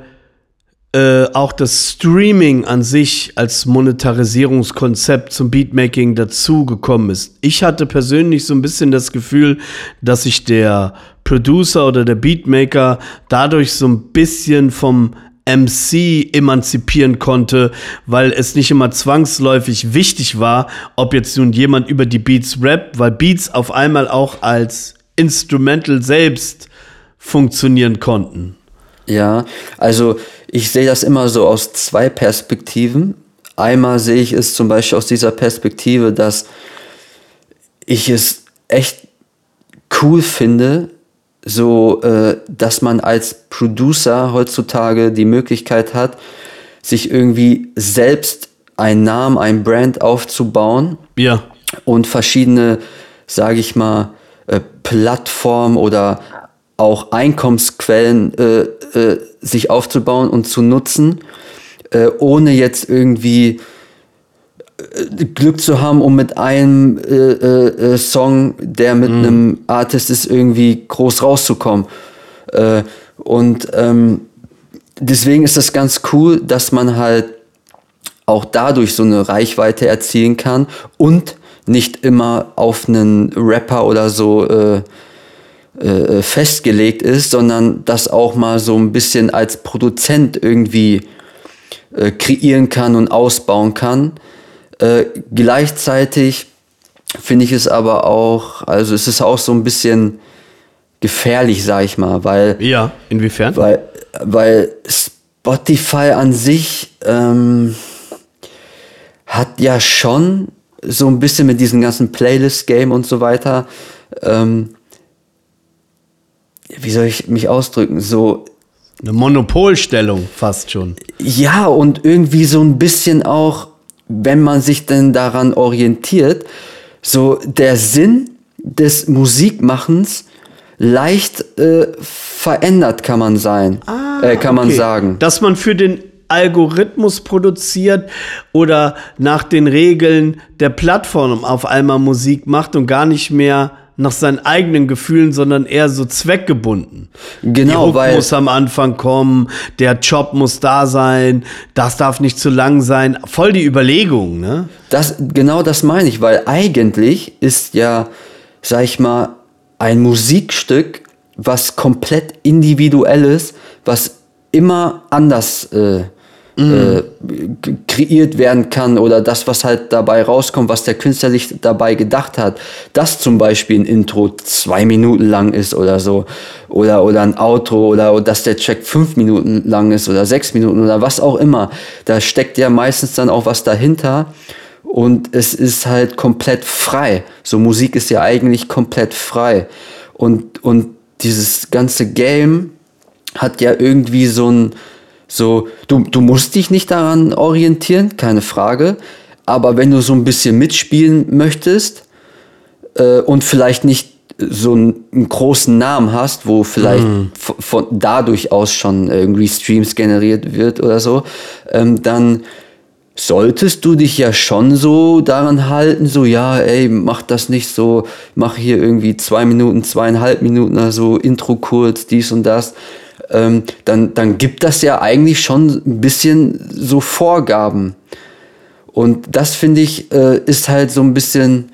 Speaker 1: äh, auch das Streaming an sich als Monetarisierungskonzept zum Beatmaking dazugekommen ist? Ich hatte persönlich so ein bisschen das Gefühl, dass sich der Producer oder der Beatmaker dadurch so ein bisschen vom MC emanzipieren konnte, weil es nicht immer zwangsläufig wichtig war, ob jetzt nun jemand über die Beats rappt, weil Beats auf einmal auch als Instrumental selbst funktionieren konnten.
Speaker 3: Ja, also ich sehe das immer so aus zwei Perspektiven. Einmal sehe ich es zum Beispiel aus dieser Perspektive, dass ich es echt cool finde, so äh, dass man als Producer heutzutage die Möglichkeit hat, sich irgendwie selbst einen Namen, ein Brand aufzubauen.
Speaker 1: Ja.
Speaker 3: und verschiedene, sage ich mal, äh, Plattformen oder auch Einkommensquellen äh, äh, sich aufzubauen und zu nutzen, äh, ohne jetzt irgendwie Glück zu haben, um mit einem äh, äh, äh Song, der mit mhm. einem Artist ist, irgendwie groß rauszukommen. Äh, und ähm, deswegen ist das ganz cool, dass man halt auch dadurch so eine Reichweite erzielen kann und nicht immer auf einen Rapper oder so äh, äh, festgelegt ist, sondern das auch mal so ein bisschen als Produzent irgendwie kreieren kann und ausbauen kann. Äh, gleichzeitig finde ich es aber auch, also es ist auch so ein bisschen gefährlich, sag ich mal, weil.
Speaker 1: Ja, inwiefern?
Speaker 3: Weil, weil Spotify an sich ähm, hat ja schon so ein bisschen mit diesem ganzen Playlist-Game und so weiter, ähm, wie soll ich mich ausdrücken, so.
Speaker 1: Eine Monopolstellung fast schon.
Speaker 3: Ja, und irgendwie so ein bisschen auch, wenn man sich denn daran orientiert, so der Sinn des Musikmachens leicht äh, verändert kann man sein, ah, äh, kann okay. man sagen.
Speaker 1: Dass man für den Algorithmus produziert oder nach den Regeln der Plattform auf einmal Musik macht und gar nicht mehr nach seinen eigenen Gefühlen, sondern eher so zweckgebunden. Genau, weil muss am Anfang kommen, der Job muss da sein, das darf nicht zu lang sein. Voll die Überlegung, ne?
Speaker 3: Das genau das meine ich, weil eigentlich ist ja, sag ich mal, ein Musikstück, was komplett individuell ist, was immer anders äh, äh, kreiert werden kann oder das, was halt dabei rauskommt, was der Künstler sich dabei gedacht hat, dass zum Beispiel ein Intro zwei Minuten lang ist oder so oder, oder ein Outro oder, oder dass der Track fünf Minuten lang ist oder sechs Minuten oder was auch immer. Da steckt ja meistens dann auch was dahinter und es ist halt komplett frei. So Musik ist ja eigentlich komplett frei und, und dieses ganze Game hat ja irgendwie so ein so, du, du musst dich nicht daran orientieren, keine Frage. Aber wenn du so ein bisschen mitspielen möchtest äh, und vielleicht nicht so einen, einen, großen Namen hast, wo vielleicht mm. von dadurch aus schon irgendwie Streams generiert wird oder so, ähm, dann solltest du dich ja schon so daran halten, so ja, ey, mach das nicht so, mach hier irgendwie zwei Minuten, zweieinhalb Minuten, also Intro kurz, dies und das ähm, dann, dann gibt das ja eigentlich schon ein bisschen so Vorgaben. Und das finde ich, äh, ist halt so ein bisschen,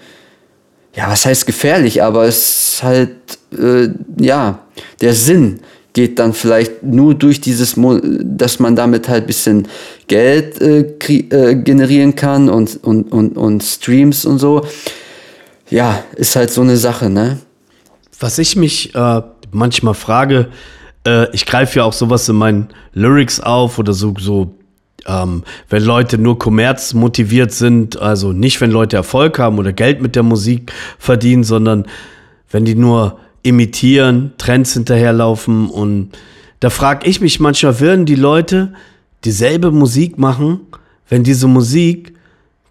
Speaker 3: ja, was heißt gefährlich, aber es ist halt, äh, ja, der Sinn geht dann vielleicht nur durch dieses, dass man damit halt ein bisschen Geld äh, äh, generieren kann und, und, und, und Streams und so. Ja, ist halt so eine Sache, ne?
Speaker 1: Was ich mich äh, manchmal frage, äh, ich greife ja auch sowas in meinen Lyrics auf oder so, so ähm, wenn Leute nur kommerzmotiviert sind, also nicht, wenn Leute Erfolg haben oder Geld mit der Musik verdienen, sondern wenn die nur imitieren, Trends hinterherlaufen und da frage ich mich manchmal, würden die Leute dieselbe Musik machen, wenn diese Musik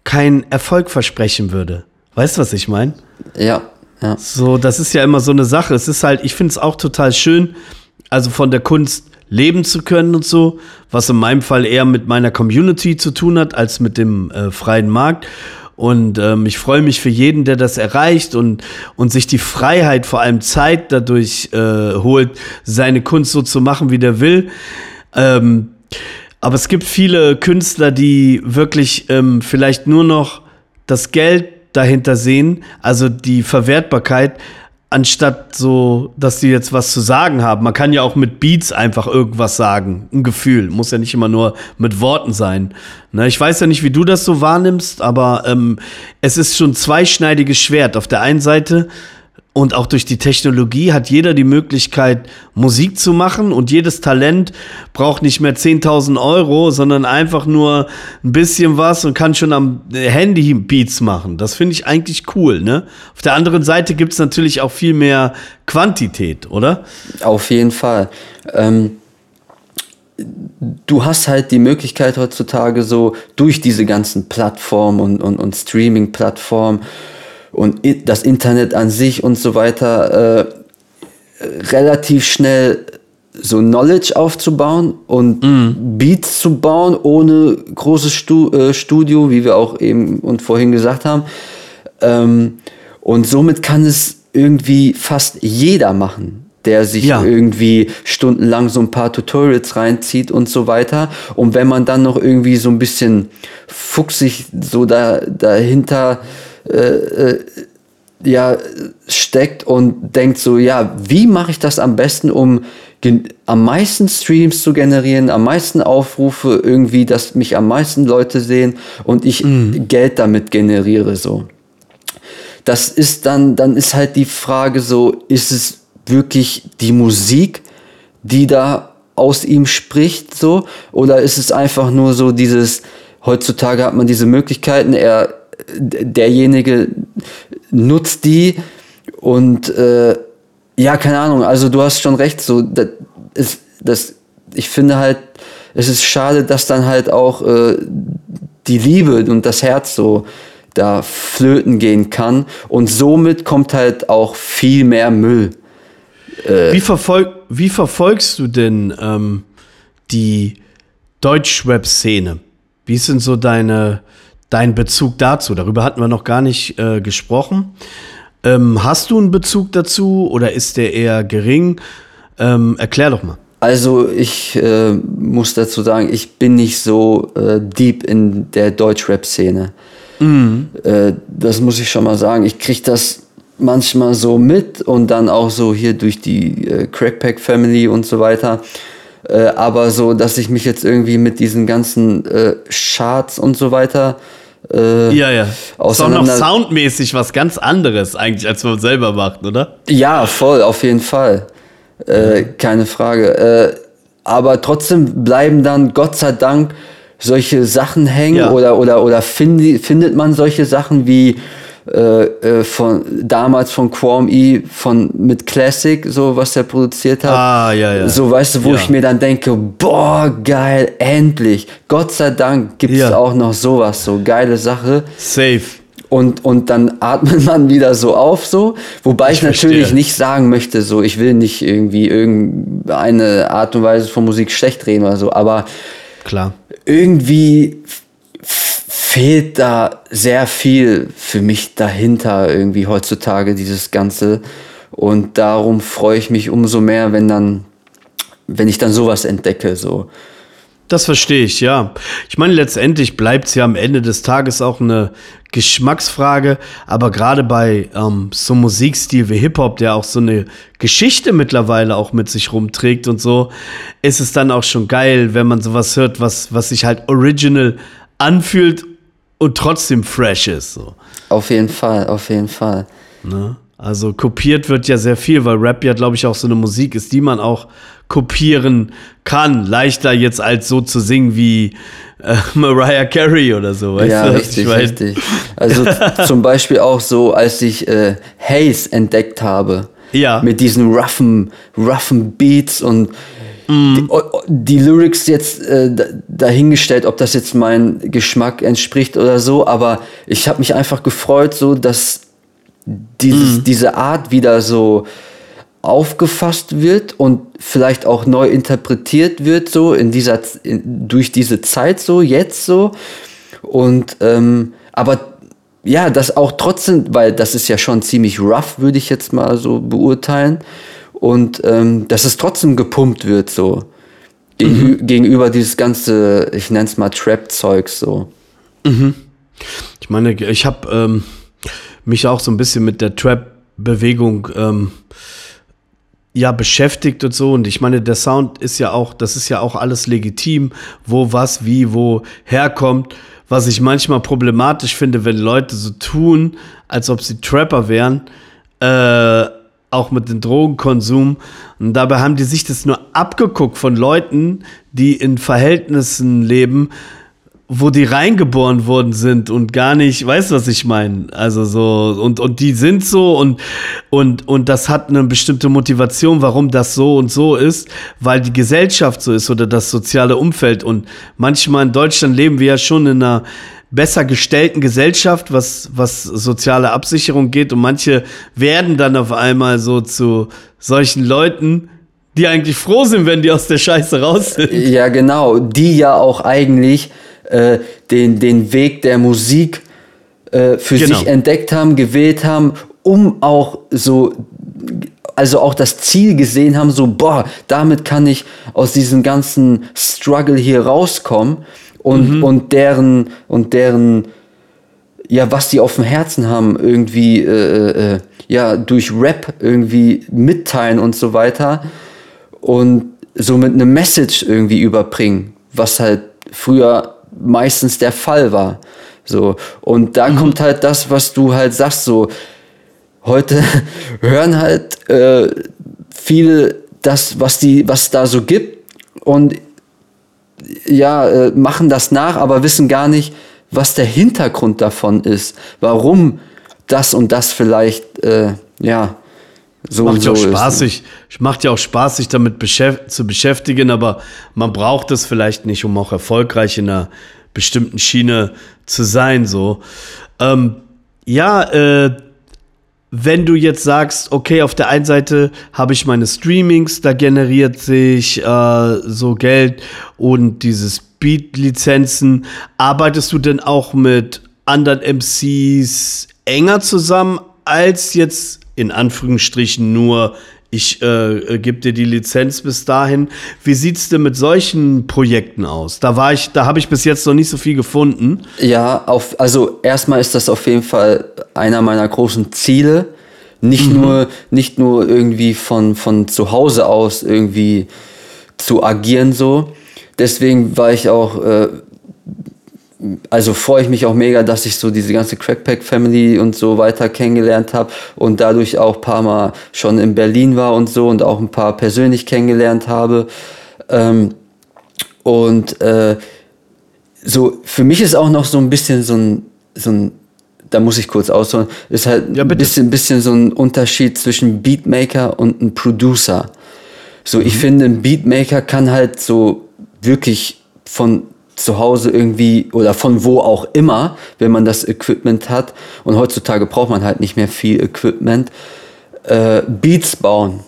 Speaker 1: keinen Erfolg versprechen würde? Weißt du, was ich meine?
Speaker 3: Ja, ja.
Speaker 1: So, das ist ja immer so eine Sache. Es ist halt, ich finde es auch total schön, also von der Kunst leben zu können und so, was in meinem Fall eher mit meiner Community zu tun hat als mit dem äh, freien Markt. Und ähm, ich freue mich für jeden, der das erreicht und, und sich die Freiheit, vor allem Zeit dadurch äh, holt, seine Kunst so zu machen, wie der will. Ähm, aber es gibt viele Künstler, die wirklich ähm, vielleicht nur noch das Geld dahinter sehen, also die Verwertbarkeit, anstatt so, dass die jetzt was zu sagen haben. Man kann ja auch mit Beats einfach irgendwas sagen. Ein Gefühl. Muss ja nicht immer nur mit Worten sein. Ne, ich weiß ja nicht, wie du das so wahrnimmst, aber ähm, es ist schon zweischneidiges Schwert. Auf der einen Seite und auch durch die Technologie hat jeder die Möglichkeit, Musik zu machen und jedes Talent braucht nicht mehr 10.000 Euro, sondern einfach nur ein bisschen was und kann schon am Handy Beats machen. Das finde ich eigentlich cool. Ne? Auf der anderen Seite gibt es natürlich auch viel mehr Quantität, oder?
Speaker 3: Auf jeden Fall. Ähm du hast halt die Möglichkeit heutzutage so durch diese ganzen Plattformen und, und, und Streaming-Plattformen und das Internet an sich und so weiter äh, relativ schnell so Knowledge aufzubauen und mm. Beats zu bauen ohne großes Stu äh, Studio, wie wir auch eben und vorhin gesagt haben. Ähm, und somit kann es irgendwie fast jeder machen, der sich ja. irgendwie stundenlang so ein paar Tutorials reinzieht und so weiter. Und wenn man dann noch irgendwie so ein bisschen fuchsig so da, dahinter äh, äh, ja, steckt und denkt so, ja, wie mache ich das am besten, um am meisten Streams zu generieren, am meisten Aufrufe, irgendwie, dass mich am meisten Leute sehen und ich mhm. Geld damit generiere, so. Das ist dann, dann ist halt die Frage so, ist es wirklich die Musik, die da aus ihm spricht, so, oder ist es einfach nur so dieses, heutzutage hat man diese Möglichkeiten, er, derjenige nutzt die und äh, ja, keine Ahnung, also du hast schon recht, so, das, ist, das, ich finde halt, es ist schade, dass dann halt auch äh, die Liebe und das Herz so da flöten gehen kann und somit kommt halt auch viel mehr Müll.
Speaker 1: Äh, wie, verfolg, wie verfolgst du denn ähm, die Deutschrap-Szene? Wie denn so deine, dein Bezug dazu? Darüber hatten wir noch gar nicht äh, gesprochen. Ähm, hast du einen Bezug dazu oder ist der eher gering? Ähm, erklär doch mal.
Speaker 3: Also ich äh, muss dazu sagen, ich bin nicht so äh, deep in der Deutschrap-Szene. Mhm. Äh, das muss ich schon mal sagen. Ich kriege das manchmal so mit und dann auch so hier durch die äh, Crackpack Family und so weiter. Äh, aber so, dass ich mich jetzt irgendwie mit diesen ganzen äh, Charts und so weiter
Speaker 1: äh, ja, ja. Ist auch noch soundmäßig was ganz anderes eigentlich, als man selber macht, oder?
Speaker 3: Ja, voll, auf jeden Fall. Äh, keine Frage. Äh, aber trotzdem bleiben dann, Gott sei Dank, solche Sachen hängen ja. oder, oder, oder find, findet man solche Sachen wie äh, äh, von damals von Quam E von mit Classic, so was er produziert hat.
Speaker 1: Ah, ja, ja.
Speaker 3: So weißt du, wo ja. ich mir dann denke, boah, geil, endlich. Gott sei Dank gibt es ja. auch noch sowas, so geile Sache.
Speaker 1: Safe.
Speaker 3: Und, und dann atmet man wieder so auf, so. Wobei ich, ich natürlich verstehe. nicht sagen möchte, so, ich will nicht irgendwie irgendeine Art und Weise von Musik schlecht reden oder so, aber
Speaker 1: klar.
Speaker 3: Irgendwie fehlt da sehr viel für mich dahinter irgendwie heutzutage, dieses Ganze. Und darum freue ich mich umso mehr, wenn dann, wenn ich dann sowas entdecke, so.
Speaker 1: Das verstehe ich, ja. Ich meine, letztendlich bleibt es ja am Ende des Tages auch eine Geschmacksfrage, aber gerade bei ähm, so Musikstil wie Hip-Hop, der auch so eine Geschichte mittlerweile auch mit sich rumträgt und so, ist es dann auch schon geil, wenn man sowas hört, was, was sich halt original anfühlt und trotzdem fresh ist. So.
Speaker 3: Auf jeden Fall, auf jeden Fall.
Speaker 1: Ne? Also kopiert wird ja sehr viel, weil Rap ja, glaube ich, auch so eine Musik ist, die man auch kopieren kann. Leichter jetzt als so zu singen wie äh, Mariah Carey oder so.
Speaker 3: Weißt ja, du, richtig, richtig. Also zum Beispiel auch so, als ich äh, Haze entdeckt habe.
Speaker 1: Ja.
Speaker 3: Mit diesen roughen, roughen Beats und Mhm. Die, die, Lyrics jetzt äh, dahingestellt, ob das jetzt mein Geschmack entspricht oder so, aber ich habe mich einfach gefreut, so dass dieses, mhm. diese Art wieder so aufgefasst wird und vielleicht auch neu interpretiert wird, so in dieser in, durch diese Zeit so jetzt so und ähm, aber ja, das auch trotzdem, weil das ist ja schon ziemlich rough, würde ich jetzt mal so beurteilen und ähm, dass es trotzdem gepumpt wird so Gegenü mhm. gegenüber dieses ganze, ich nenne es mal Trap-Zeug so.
Speaker 1: Mhm. Ich meine, ich habe ähm, mich auch so ein bisschen mit der Trap-Bewegung ähm, ja beschäftigt und so und ich meine, der Sound ist ja auch, das ist ja auch alles legitim, wo was, wie, wo herkommt. Was ich manchmal problematisch finde, wenn Leute so tun, als ob sie Trapper wären, äh, auch mit dem Drogenkonsum. Und dabei haben die sich das nur abgeguckt von Leuten, die in Verhältnissen leben, wo die reingeboren worden sind und gar nicht, weißt du, was ich meine? Also so, und, und die sind so und, und, und das hat eine bestimmte Motivation, warum das so und so ist, weil die Gesellschaft so ist oder das soziale Umfeld. Und manchmal in Deutschland leben wir ja schon in einer besser gestellten Gesellschaft, was, was soziale Absicherung geht. Und manche werden dann auf einmal so zu solchen Leuten, die eigentlich froh sind, wenn die aus der Scheiße raus sind.
Speaker 3: Ja, genau. Die ja auch eigentlich äh, den, den Weg der Musik äh, für genau. sich entdeckt haben, gewählt haben, um auch so also auch das Ziel gesehen haben, so, boah, damit kann ich aus diesem ganzen Struggle hier rauskommen und, mhm. und deren, und deren, ja, was die auf dem Herzen haben, irgendwie, äh, äh, ja, durch Rap irgendwie mitteilen und so weiter und so mit einem Message irgendwie überbringen, was halt früher meistens der Fall war. So. Und da mhm. kommt halt das, was du halt sagst, so, heute hören halt äh, viele das, was die, was da so gibt und ja, äh, machen das nach, aber wissen gar nicht, was der Hintergrund davon ist, warum das und das vielleicht, äh, ja,
Speaker 1: so macht ja auch Spaß, sich, macht ja auch Spaß, sich damit beschäft zu beschäftigen, aber man braucht es vielleicht nicht, um auch erfolgreich in einer bestimmten Schiene zu sein. So, ähm, ja, äh, wenn du jetzt sagst, okay, auf der einen Seite habe ich meine Streamings, da generiert sich äh, so Geld und dieses Beat-Lizenzen, arbeitest du denn auch mit anderen MCs enger zusammen als jetzt in Anführungsstrichen nur ich äh, äh, gebe dir die Lizenz bis dahin. Wie sieht's denn mit solchen Projekten aus? Da war ich, da habe ich bis jetzt noch nicht so viel gefunden.
Speaker 3: Ja, auf, also erstmal ist das auf jeden Fall einer meiner großen Ziele. Nicht mhm. nur, nicht nur irgendwie von, von zu Hause aus irgendwie zu agieren so. Deswegen war ich auch äh, also freue ich mich auch mega, dass ich so diese ganze Crackpack-Family und so weiter kennengelernt habe und dadurch auch ein paar Mal schon in Berlin war und so und auch ein paar persönlich kennengelernt habe. Ähm, und äh, so, für mich ist auch noch so ein bisschen so ein, so ein da muss ich kurz ausholen, ist halt ja, ein bisschen, bisschen so ein Unterschied zwischen Beatmaker und ein Producer. So, mhm. ich finde, ein Beatmaker kann halt so wirklich von zu Hause irgendwie oder von wo auch immer, wenn man das Equipment hat. Und heutzutage braucht man halt nicht mehr viel Equipment. Äh, Beats bauen.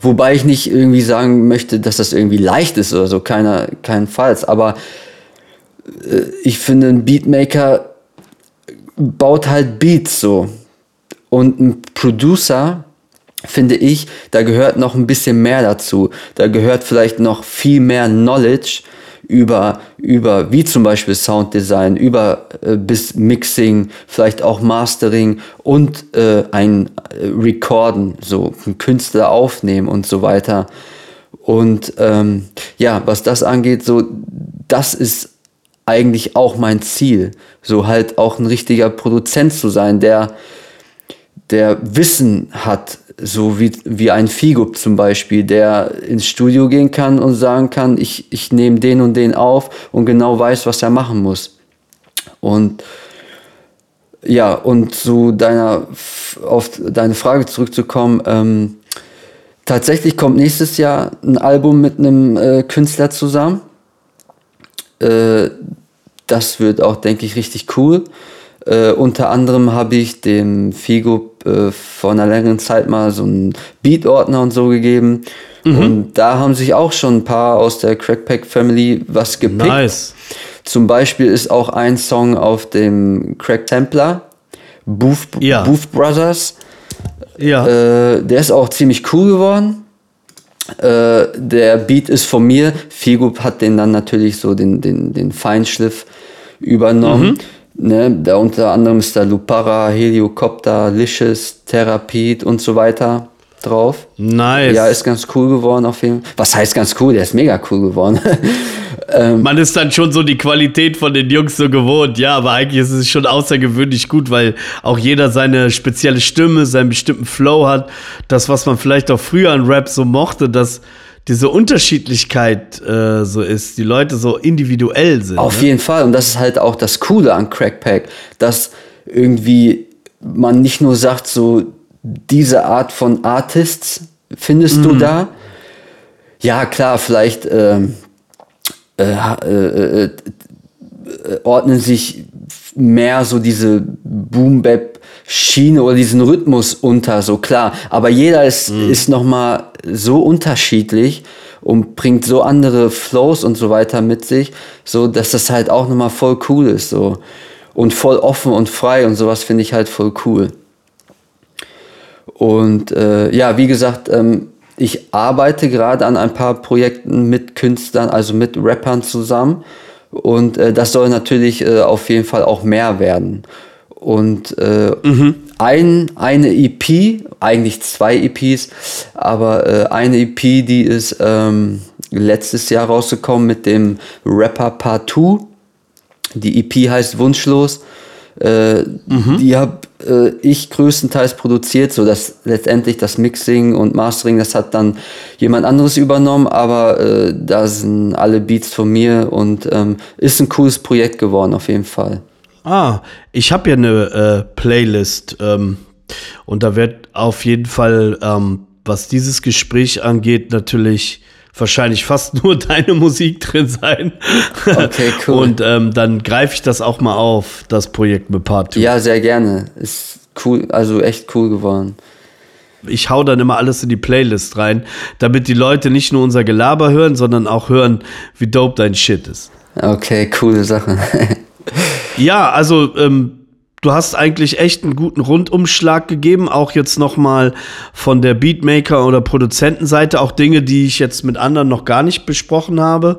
Speaker 3: Wobei ich nicht irgendwie sagen möchte, dass das irgendwie leicht ist oder so, keiner, keinenfalls. Aber äh, ich finde, ein Beatmaker baut halt Beats so. Und ein Producer, finde ich, da gehört noch ein bisschen mehr dazu. Da gehört vielleicht noch viel mehr Knowledge über, über wie zum Beispiel Sounddesign, über äh, bis Mixing, vielleicht auch Mastering und äh, ein äh, Recorden, so ein Künstler aufnehmen und so weiter. Und ähm, ja, was das angeht, so das ist eigentlich auch mein Ziel, so halt auch ein richtiger Produzent zu sein, der der Wissen hat, so wie, wie ein Figo zum Beispiel, der ins Studio gehen kann und sagen kann, ich, ich nehme den und den auf und genau weiß, was er machen muss. Und ja, und zu deiner, auf deine Frage zurückzukommen, ähm, tatsächlich kommt nächstes Jahr ein Album mit einem äh, Künstler zusammen. Äh, das wird auch, denke ich, richtig cool. Äh, unter anderem habe ich dem Figo äh, vor einer längeren Zeit mal so einen Beat-Ordner und so gegeben. Mhm. Und da haben sich auch schon ein paar aus der Crackpack Family was gepickt. Nice. Zum Beispiel ist auch ein Song auf dem Crack Sampler, Booth, ja. Booth Brothers. Ja. Äh, der ist auch ziemlich cool geworden. Äh, der Beat ist von mir. Figo hat den dann natürlich so den, den, den Feinschliff übernommen. Mhm. Ne, da unter anderem ist da Lupara, Heliocopter, Licious, Therapid und so weiter drauf. Nice. Ja, ist ganz cool geworden auf jeden Fall. Was heißt ganz cool? Der ist mega cool geworden.
Speaker 1: ähm, Man ist dann schon so die Qualität von den Jungs so gewohnt, ja, aber eigentlich ist es schon außergewöhnlich gut, weil auch jeder seine spezielle Stimme, seinen bestimmten Flow hat. Das, was man vielleicht auch früher an Rap so mochte, dass diese Unterschiedlichkeit äh, so ist, die Leute so individuell sind.
Speaker 3: Auf ne? jeden Fall. Und das ist halt auch das Coole an Crackpack, dass irgendwie man nicht nur sagt, so diese Art von Artists findest mm. du mhm. da. Ja, klar, vielleicht ähm, äh, äh, äh, ordnen sich mehr so diese Boom Bap Schiene oder diesen Rhythmus unter, so klar. Aber jeder ist, mhm. ist nochmal so unterschiedlich und bringt so andere Flows und so weiter mit sich, so dass das halt auch nochmal voll cool ist, so. Und voll offen und frei und sowas finde ich halt voll cool. Und äh, ja, wie gesagt, ähm, ich arbeite gerade an ein paar Projekten mit Künstlern, also mit Rappern zusammen. Und äh, das soll natürlich äh, auf jeden Fall auch mehr werden. Und äh, mhm. ein, eine EP, eigentlich zwei EPs, aber äh, eine EP, die ist ähm, letztes Jahr rausgekommen mit dem Rapper Part 2. Die EP heißt Wunschlos. Äh, mhm. Die habe äh, ich größtenteils produziert, so dass letztendlich das Mixing und Mastering, das hat dann jemand anderes übernommen, aber äh, da sind alle Beats von mir und ähm, ist ein cooles Projekt geworden auf jeden Fall.
Speaker 1: Ah, ich habe ja eine äh, Playlist ähm, und da wird auf jeden Fall, ähm, was dieses Gespräch angeht, natürlich wahrscheinlich fast nur deine Musik drin sein. Okay, cool. Und ähm, dann greife ich das auch mal auf, das Projekt mit Part 2.
Speaker 3: Ja, sehr gerne. Ist cool, also echt cool geworden.
Speaker 1: Ich hau dann immer alles in die Playlist rein, damit die Leute nicht nur unser Gelaber hören, sondern auch hören, wie dope dein Shit ist.
Speaker 3: Okay, coole Sache.
Speaker 1: ja, also ähm, du hast eigentlich echt einen guten Rundumschlag gegeben, auch jetzt nochmal von der Beatmaker- oder Produzentenseite, auch Dinge, die ich jetzt mit anderen noch gar nicht besprochen habe.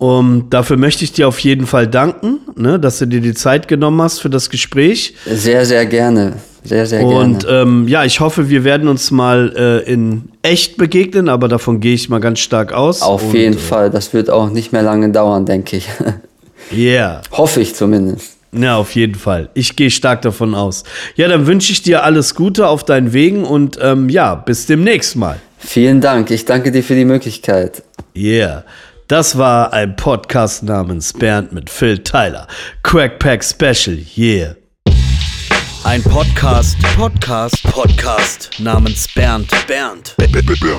Speaker 1: Um, dafür möchte ich dir auf jeden Fall danken, ne, dass du dir die Zeit genommen hast für das Gespräch.
Speaker 3: Sehr, sehr gerne. Sehr, sehr
Speaker 1: gerne. Und ähm, ja, ich hoffe, wir werden uns mal äh, in echt begegnen, aber davon gehe ich mal ganz stark aus.
Speaker 3: Auf
Speaker 1: Und,
Speaker 3: jeden äh, Fall. Das wird auch nicht mehr lange dauern, denke ich.
Speaker 1: Ja. Yeah.
Speaker 3: Hoffe ich zumindest.
Speaker 1: Ja, auf jeden Fall. Ich gehe stark davon aus. Ja, dann wünsche ich dir alles Gute auf deinen Wegen und ähm, ja, bis demnächst mal.
Speaker 3: Vielen Dank. Ich danke dir für die Möglichkeit.
Speaker 1: Yeah. Das war ein Podcast namens Bernd mit Phil Tyler. Crackpack Special. Yeah. Ein Podcast, Podcast, Podcast namens Bernd, Bernd. Bernd.